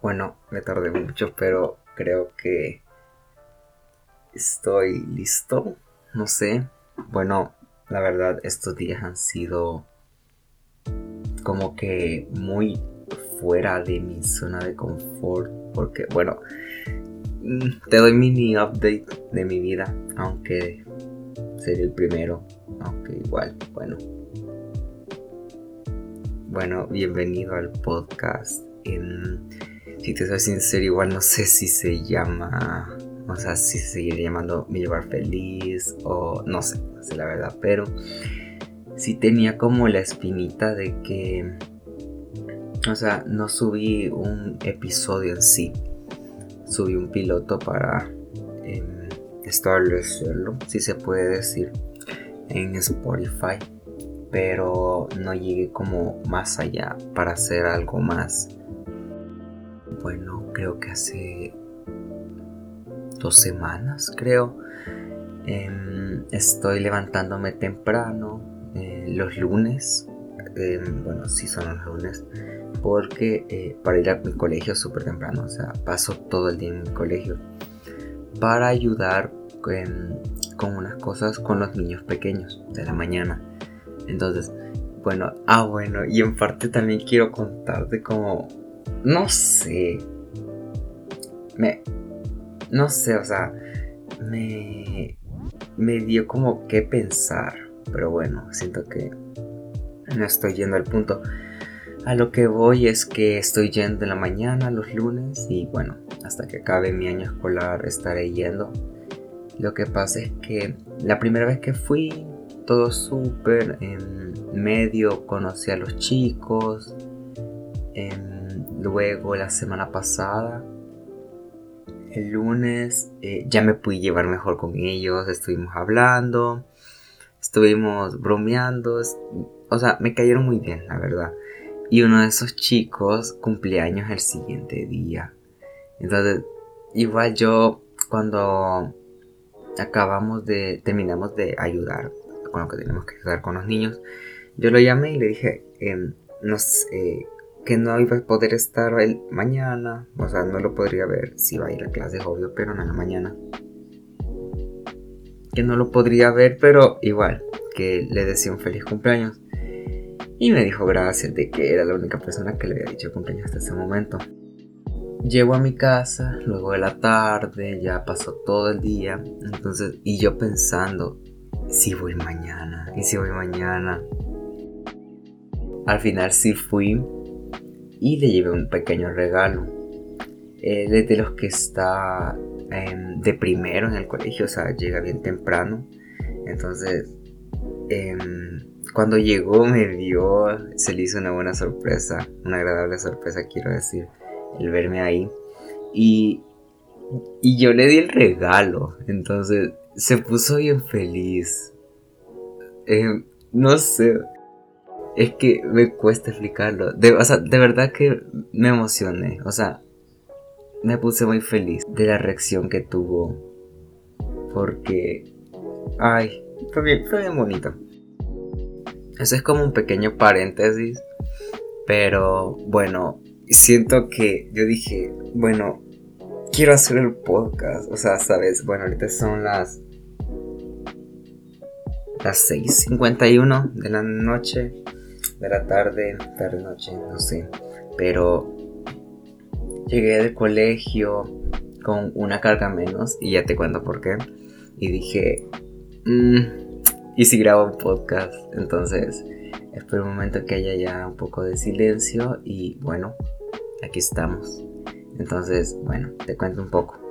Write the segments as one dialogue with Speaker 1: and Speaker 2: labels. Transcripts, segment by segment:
Speaker 1: Bueno, me tardé mucho, pero creo que estoy listo. No sé. Bueno, la verdad, estos días han sido como que muy fuera de mi zona de confort. Porque, bueno, te doy mini update de mi vida. Aunque sería el primero. Aunque igual, bueno. Bueno, bienvenido al podcast. Si te soy sincero, igual no sé si se llama, o sea, si se seguiría llamando Mi Lugar Feliz o no sé, no la verdad, pero sí tenía como la espinita de que, o sea, no subí un episodio en sí, subí un piloto para eh, establecerlo, si se puede decir, en Spotify pero no llegué como más allá para hacer algo más. Bueno, creo que hace dos semanas, creo. Em, estoy levantándome temprano eh, los lunes. Em, bueno, sí son los lunes. Porque eh, para ir a mi colegio súper temprano. O sea, paso todo el día en mi colegio. Para ayudar em, con unas cosas con los niños pequeños de la mañana. Entonces, bueno, ah, bueno, y en parte también quiero contarte como, no sé, me, no sé, o sea, me, me dio como que pensar, pero bueno, siento que no estoy yendo al punto. A lo que voy es que estoy yendo en la mañana los lunes y bueno, hasta que acabe mi año escolar estaré yendo. Lo que pasa es que la primera vez que fui todo súper. En medio conocí a los chicos. Luego la semana pasada, el lunes, eh, ya me pude llevar mejor con ellos. Estuvimos hablando. Estuvimos bromeando. O sea, me cayeron muy bien, la verdad. Y uno de esos chicos cumpleaños el siguiente día. Entonces, igual yo cuando acabamos de, terminamos de ayudar con lo que tenemos que ayudar con los niños. Yo lo llamé y le dije em, que no iba a poder estar el mañana, o sea, no lo podría ver si iba a ir a clase, obvio, pero no en la mañana. Que no lo podría ver, pero igual, que le decía un feliz cumpleaños. Y me dijo gracias de que era la única persona que le había dicho cumpleaños hasta ese momento. Llego a mi casa, luego de la tarde, ya pasó todo el día, entonces, y yo pensando, si voy mañana, y si voy mañana. Al final sí fui y le llevé un pequeño regalo. Él es de los que está em, de primero en el colegio, o sea, llega bien temprano. Entonces, em, cuando llegó me vio, se le hizo una buena sorpresa, una agradable sorpresa, quiero decir, el verme ahí. Y, y yo le di el regalo, entonces se puso bien feliz. Eh, no sé. Es que me cuesta explicarlo. De, o sea, de verdad que me emocioné. O sea, me puse muy feliz de la reacción que tuvo. Porque... Ay, fue bien, fue bien bonito. Eso es como un pequeño paréntesis. Pero bueno, siento que yo dije, bueno, quiero hacer el podcast. O sea, sabes, bueno, ahorita son las las 6.51 de la noche, de la tarde, tarde noche, no sé. Pero llegué del colegio con una carga menos y ya te cuento por qué. Y dije, mm, ¿y si grabo un podcast? Entonces, espero un momento que haya ya un poco de silencio y bueno, aquí estamos. Entonces, bueno, te cuento un poco.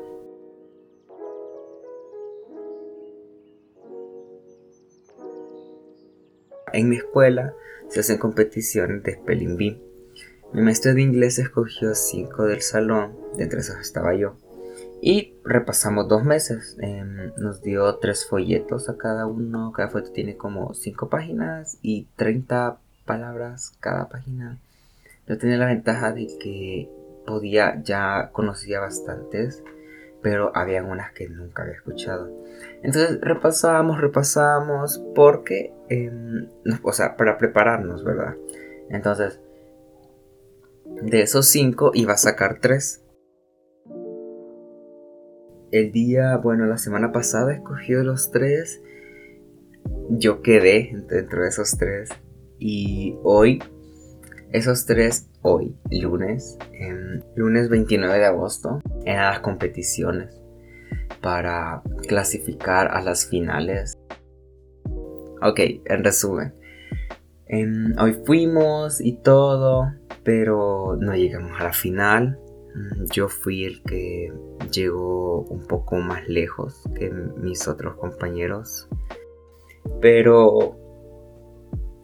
Speaker 1: En mi escuela se hacen competiciones de spelling bee. Mi maestro de inglés escogió cinco del salón, de entre esos estaba yo. Y repasamos dos meses. Em, nos dio tres folletos a cada uno. Cada folleto tiene como cinco páginas y 30 palabras cada página. Yo tenía la ventaja de que podía, ya conocía bastantes pero había unas que nunca había escuchado. Entonces repasamos, repasamos, porque, em, o sea, para prepararnos, ¿verdad? Entonces, De esos cinco iba a sacar tres. El día, bueno, la semana pasada escogió los tres. Yo quedé dentro de esos tres. Y hoy, esos tres, hoy, lunes, lunes 29 de agosto, eran las competiciones para clasificar a las finales. Ok, en resumen. hoy fuimos y todo, pero no llegamos a la final. Mm, yo fui el que llegó un poco más lejos que mis otros compañeros. Pero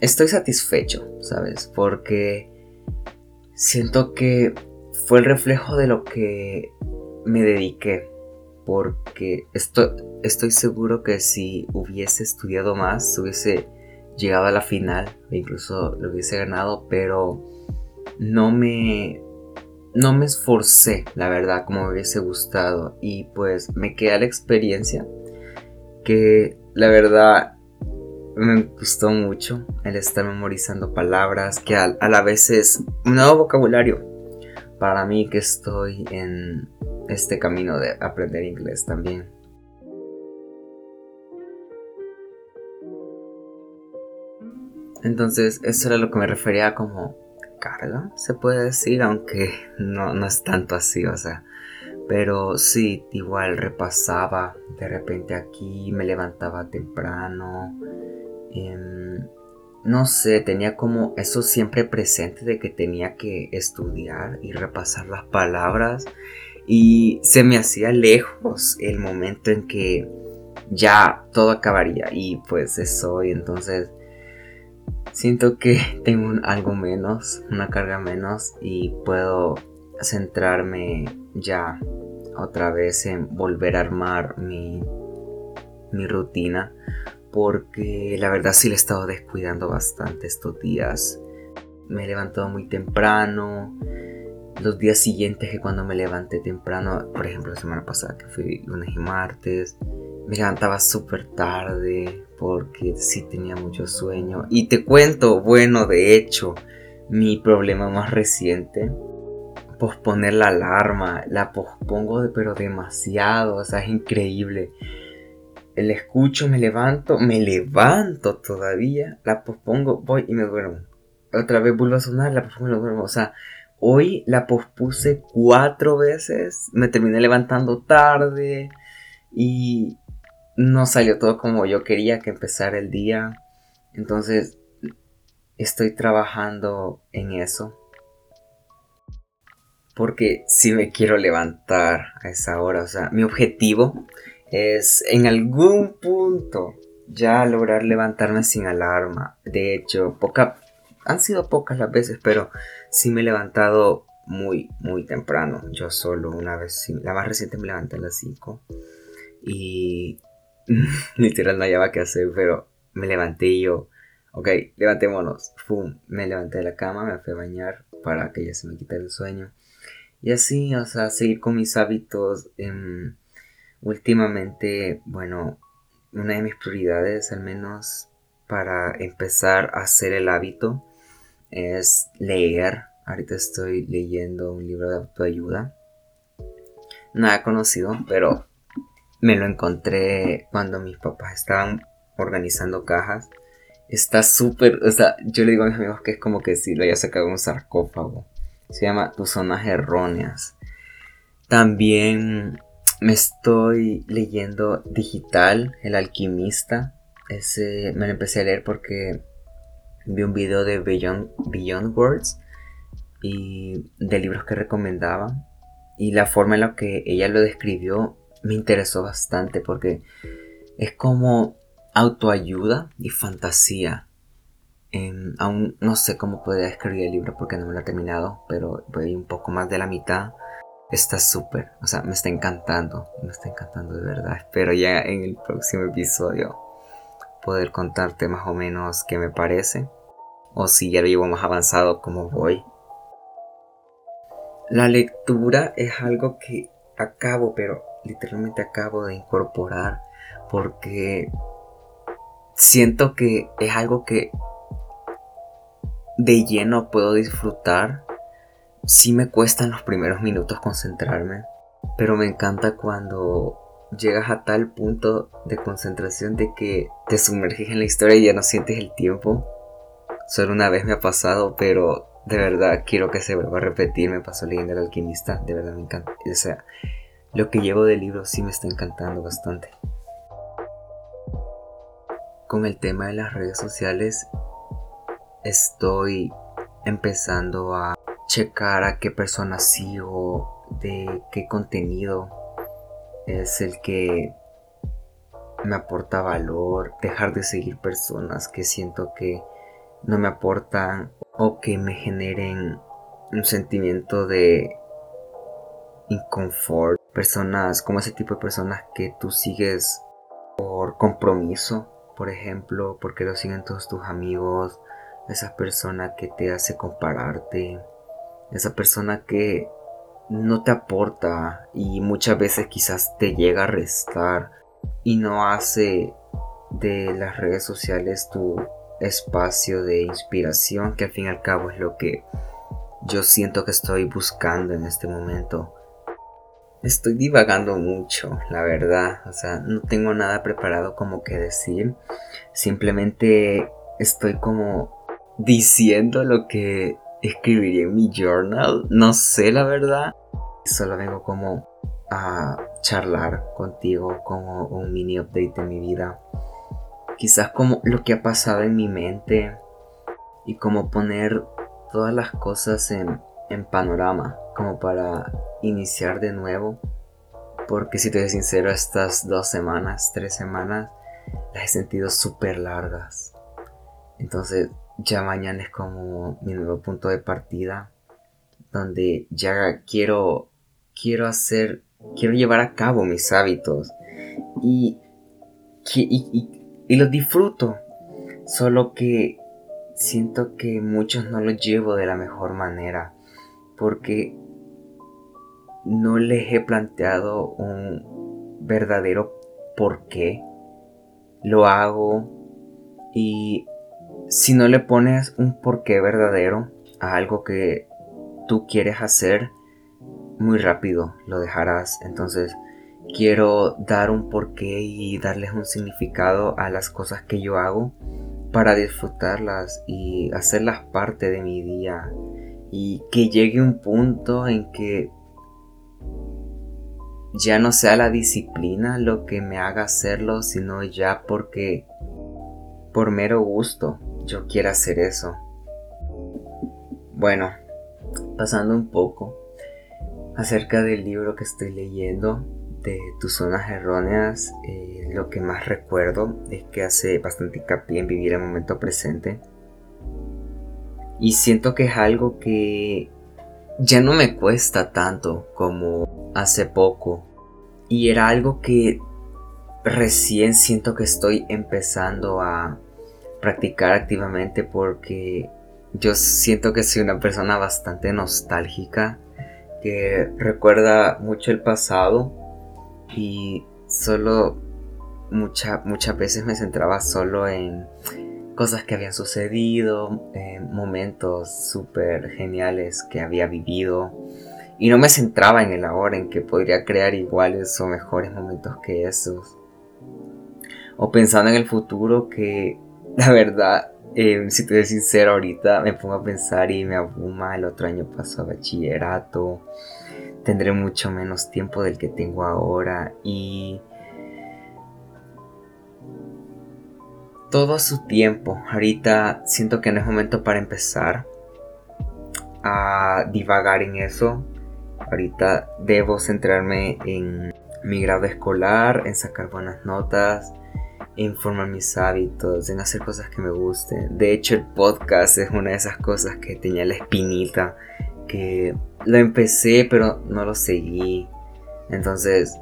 Speaker 1: estoy satisfecho, ¿sabes? Porque siento que fue el reflejo de lo que me dediqué. Porque estoy, estoy seguro que si hubiese estudiado más, hubiese llegado a la final, e incluso lo hubiese ganado, pero no me no me esforcé, la verdad, como me hubiese gustado. Y pues me queda la experiencia que la verdad me gustó mucho el estar memorizando palabras, que a, la vez es un nuevo vocabulario para mí que estoy en este camino de aprender inglés también. Entonces, eso era lo que me refería como carga, se puede decir, aunque no, no es tanto así, o sea. Pero sí, igual repasaba de repente aquí, me levantaba temprano. Em, no sé, tenía como eso siempre presente de que tenía que estudiar y repasar las palabras. Y se me hacía lejos el momento en que ya todo acabaría. Y pues eso, y entonces Siento que tengo algo menos, una carga menos y puedo centrarme ya otra vez en volver a armar mi, mi rutina porque la verdad sí le he estado descuidando bastante estos días. Me he levantado muy temprano. Los días siguientes que cuando me levanté temprano, por ejemplo la semana pasada que fui lunes y martes, me levantaba súper tarde porque sí tenía mucho sueño. Y te cuento, bueno, de hecho, mi problema más reciente, posponer la alarma, la pospongo pero demasiado, o sea, es increíble. El escucho, me levanto, me levanto todavía, la pospongo, voy y me duermo. Otra vez vuelvo a sonar, la pospongo y me duermo. O sea, hoy la pospuse cuatro veces, me terminé levantando tarde y no salió todo como yo quería que empezara el día. Entonces estoy trabajando en eso. Porque si me quiero levantar a esa hora, o sea, mi objetivo es en algún punto ya lograr levantarme sin alarma. De hecho, poca, han sido pocas las veces, pero sí me he levantado muy, muy temprano. Yo solo una vez, la más reciente me levanté a las 5. Y Literal no había que hacer, pero me levanté yo, ok, levantémonos. Fum, me levanté de la cama, me fui a bañar para que ya se me quitara el sueño. Y así, o sea, seguir con mis hábitos. Em, últimamente, bueno, una de mis prioridades, al menos para empezar a hacer el hábito, es leer. Ahorita estoy leyendo un libro de autoayuda. Nada conocido, pero me lo encontré cuando mis papás estaban organizando cajas. Está súper, o sea, yo le digo a mis amigos que es como que si lo haya sacado un sarcófago. Se llama Tus zonas erróneas. También me estoy leyendo Digital, El alquimista. Ese me lo empecé a leer porque vi un video de Beyond, Beyond Words y de libros que recomendaba. Y la forma en la que ella lo describió me interesó bastante porque es como autoayuda y fantasía. aún no sé cómo podría escribir el libro porque no me lo he terminado, pero voy un poco más de la mitad. Está súper, o sea, me está encantando, me está encantando de verdad. Espero ya en el próximo episodio poder contarte más o menos qué me parece o si ya lo llevo más avanzado cómo voy. La lectura es algo que acabo, pero literalmente acabo de incorporar porque siento que es algo que de lleno puedo disfrutar sí me cuesta en los primeros minutos concentrarme, pero me encanta cuando llegas a tal punto de concentración de que te sumerges en la historia y ya no sientes el tiempo. Solo una vez me ha pasado, pero de verdad quiero que se vuelva a repetir. Me pasó leyendo El alquimista, de verdad me encanta. O sea, lo que llevo del libro sí me está encantando bastante. Con el tema de las redes sociales, estoy empezando a checar a qué personas sigo, de qué contenido es el que me aporta valor, dejar de seguir personas que siento que no me aportan o que me generen un sentimiento de inconfort. Personas como ese tipo de personas que tú sigues por compromiso, por ejemplo, porque lo siguen todos tus amigos, esa persona que te hace compararte, esa persona que no te aporta y muchas veces quizás te llega a restar y no hace de las redes sociales tu espacio de inspiración que al fin y al cabo es lo que yo siento que estoy buscando en este momento. Estoy divagando mucho, la verdad, o sea, no tengo nada preparado como que decir, simplemente estoy como diciendo lo que escribiría en mi journal. No sé la verdad. Solo vengo como a charlar contigo como un mini update de mi vida. Quizás como lo que ha pasado en mi mente y como poner todas las cosas en, en panorama como para iniciar de nuevo. Porque si te soy sincero, estas dos semanas, tres semanas, las he sentido súper largas. Entonces ya mañana es como mi nuevo punto de partida donde ya quiero quiero hacer quiero llevar a cabo mis hábitos. Y, y, y, los disfruto solo que siento que muchos no los llevo de la mejor manera porque no les he planteado un verdadero por qué lo hago. Y si no le pones un porqué verdadero a algo que tú quieres hacer, muy rápido lo dejarás. Entonces, quiero dar un porqué y darles un significado a las cosas que yo hago para disfrutarlas y hacerlas parte de mi día. Y que llegue un punto en que ya no sea la disciplina lo que me haga hacerlo, sino ya porque por mero gusto yo quiero hacer eso. Bueno, pasando un poco acerca del libro que estoy leyendo de tus zonas erróneas, eh, lo que más recuerdo es que hace bastante hincapié en vivir el momento presente. Y siento que es algo que ya no me cuesta tanto como hace poco. Y era algo que recién siento que estoy empezando a practicar activamente porque yo siento que soy una persona bastante nostálgica que recuerda mucho el pasado y solo muchas veces me centraba solo en cosas que habían sucedido, en momentos súper geniales que había vivido y no me centraba en el ahora, en que podría crear iguales o mejores momentos que esos. O pensando en el futuro que la verdad, eh, si te soy sincero, ahorita me pongo a pensar y me abruma. El otro año paso a bachillerato. Tendré mucho menos tiempo del que tengo ahora. Y. Todo su tiempo. Ahorita siento que no es momento para empezar a divagar en eso. Ahorita debo centrarme en mi grado escolar, en sacar buenas notas en formar mis hábitos, en hacer cosas que me gusten. De hecho, el podcast es una de esas cosas que tenía la espinita, que lo empecé pero no lo seguí. Entonces,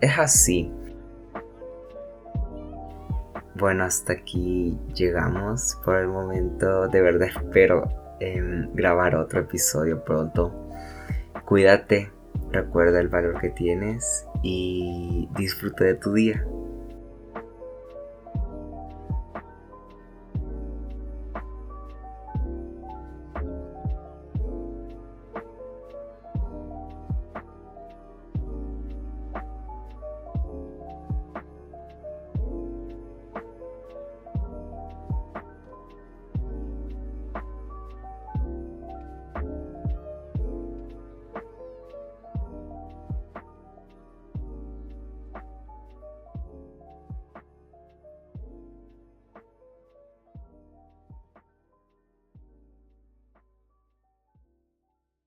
Speaker 1: es así. Bueno, hasta aquí llegamos por el momento. De verdad espero em, grabar otro episodio pronto. Cuídate, recuerda el valor que tienes y disfruta de tu día.